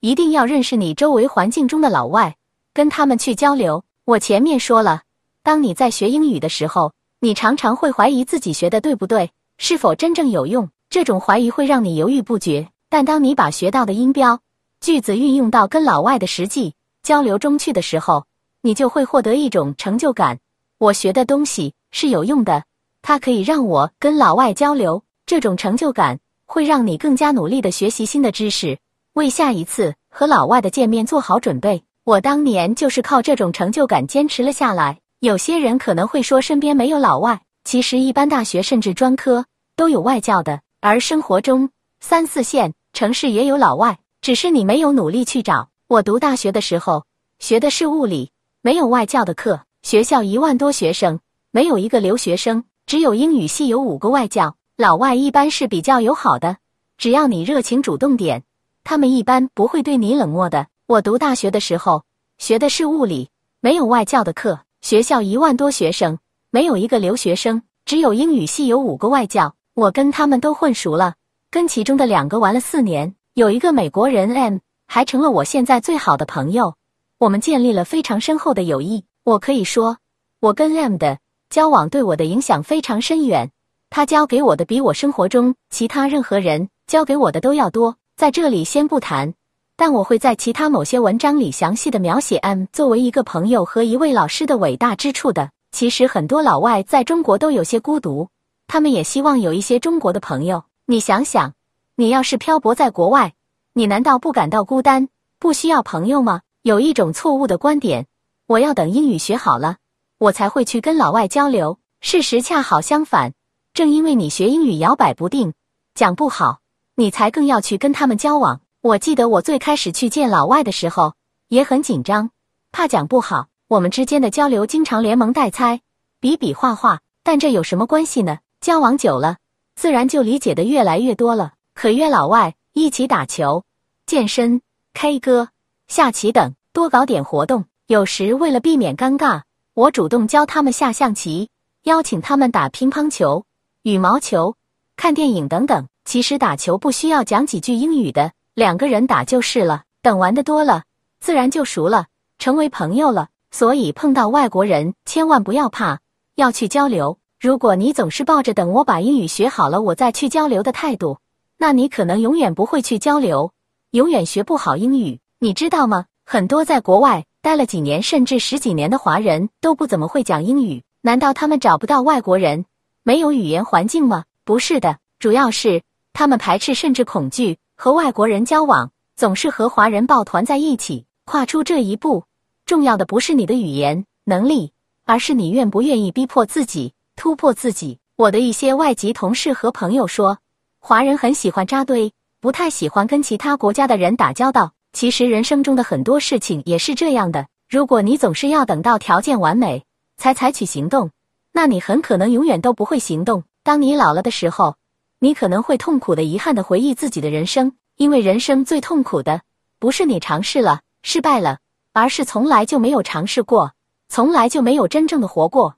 一定要认识你周围环境中的老外，跟他们去交流。我前面说了，当你在学英语的时候，你常常会怀疑自己学的对不对，是否真正有用。这种怀疑会让你犹豫不决。但当你把学到的音标、句子运用到跟老外的实际交流中去的时候，你就会获得一种成就感。我学的东西是有用的，它可以让我跟老外交流。这种成就感会让你更加努力的学习新的知识。为下一次和老外的见面做好准备。我当年就是靠这种成就感坚持了下来。有些人可能会说身边没有老外，其实一般大学甚至专科都有外教的，而生活中三四线城市也有老外，只是你没有努力去找。我读大学的时候学的是物理，没有外教的课，学校一万多学生没有一个留学生，只有英语系有五个外教。老外一般是比较友好的，只要你热情主动点。他们一般不会对你冷漠的。我读大学的时候学的是物理，没有外教的课，学校一万多学生，没有一个留学生，只有英语系有五个外教，我跟他们都混熟了，跟其中的两个玩了四年，有一个美国人 M 还成了我现在最好的朋友，我们建立了非常深厚的友谊。我可以说，我跟 M 的交往对我的影响非常深远，他教给我的比我生活中其他任何人教给我的都要多。在这里先不谈，但我会在其他某些文章里详细的描写 M 作为一个朋友和一位老师的伟大之处的。其实很多老外在中国都有些孤独，他们也希望有一些中国的朋友。你想想，你要是漂泊在国外，你难道不感到孤单，不需要朋友吗？有一种错误的观点，我要等英语学好了，我才会去跟老外交流。事实恰好相反，正因为你学英语摇摆不定，讲不好。你才更要去跟他们交往。我记得我最开始去见老外的时候也很紧张，怕讲不好。我们之间的交流经常连蒙带猜，比比划划。但这有什么关系呢？交往久了，自然就理解的越来越多了。可约老外一起打球、健身、K 歌、下棋等，多搞点活动。有时为了避免尴尬，我主动教他们下象棋，邀请他们打乒乓球、羽毛球、看电影等等。其实打球不需要讲几句英语的，两个人打就是了。等玩的多了，自然就熟了，成为朋友了。所以碰到外国人，千万不要怕，要去交流。如果你总是抱着等我把英语学好了我再去交流的态度，那你可能永远不会去交流，永远学不好英语。你知道吗？很多在国外待了几年甚至十几年的华人都不怎么会讲英语，难道他们找不到外国人，没有语言环境吗？不是的，主要是。他们排斥甚至恐惧和外国人交往，总是和华人抱团在一起。跨出这一步，重要的不是你的语言能力，而是你愿不愿意逼迫自己突破自己。我的一些外籍同事和朋友说，华人很喜欢扎堆，不太喜欢跟其他国家的人打交道。其实人生中的很多事情也是这样的。如果你总是要等到条件完美才采取行动，那你很可能永远都不会行动。当你老了的时候。你可能会痛苦的、遗憾的回忆自己的人生，因为人生最痛苦的不是你尝试了、失败了，而是从来就没有尝试过，从来就没有真正的活过。